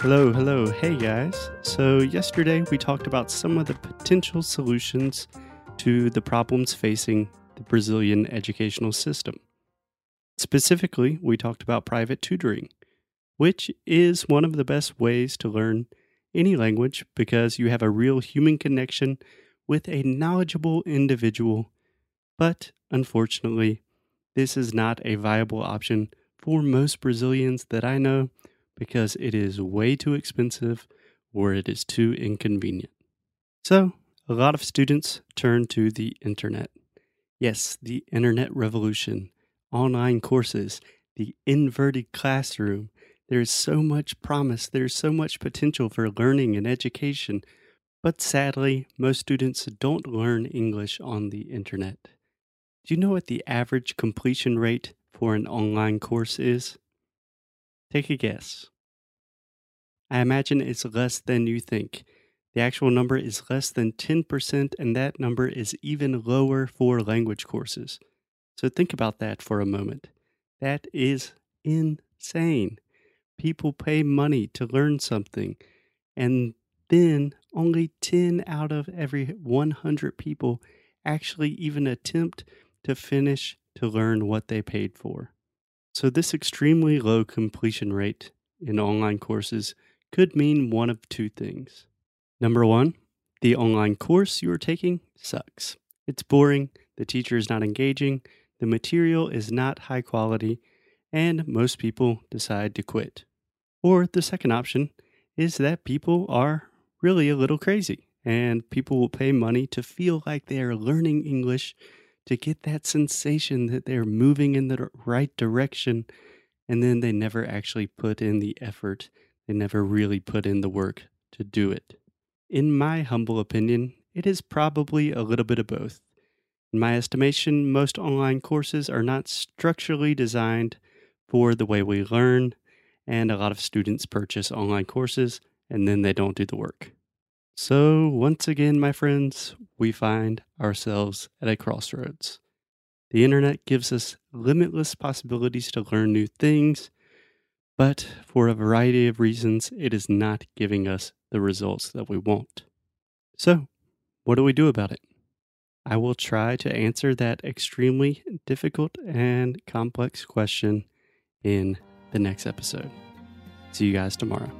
Hello, hello, hey guys. So, yesterday we talked about some of the potential solutions to the problems facing the Brazilian educational system. Specifically, we talked about private tutoring, which is one of the best ways to learn any language because you have a real human connection with a knowledgeable individual. But unfortunately, this is not a viable option for most Brazilians that I know because it is way too expensive or it is too inconvenient. So, a lot of students turn to the internet. Yes, the internet revolution, online courses, the inverted classroom. There is so much promise, there's so much potential for learning and education. But sadly, most students don't learn English on the internet. Do you know what the average completion rate for an online course is? Take a guess. I imagine it's less than you think. The actual number is less than 10%, and that number is even lower for language courses. So think about that for a moment. That is insane. People pay money to learn something, and then only 10 out of every 100 people actually even attempt to finish to learn what they paid for. So, this extremely low completion rate in online courses could mean one of two things. Number one, the online course you are taking sucks. It's boring, the teacher is not engaging, the material is not high quality, and most people decide to quit. Or the second option is that people are really a little crazy and people will pay money to feel like they are learning English, to get that sensation that they're moving in the right direction, and then they never actually put in the effort they never really put in the work to do it. In my humble opinion, it is probably a little bit of both. In my estimation, most online courses are not structurally designed for the way we learn, and a lot of students purchase online courses and then they don't do the work. So, once again, my friends, we find ourselves at a crossroads. The internet gives us limitless possibilities to learn new things, but for a variety of reasons, it is not giving us the results that we want. So, what do we do about it? I will try to answer that extremely difficult and complex question in the next episode. See you guys tomorrow.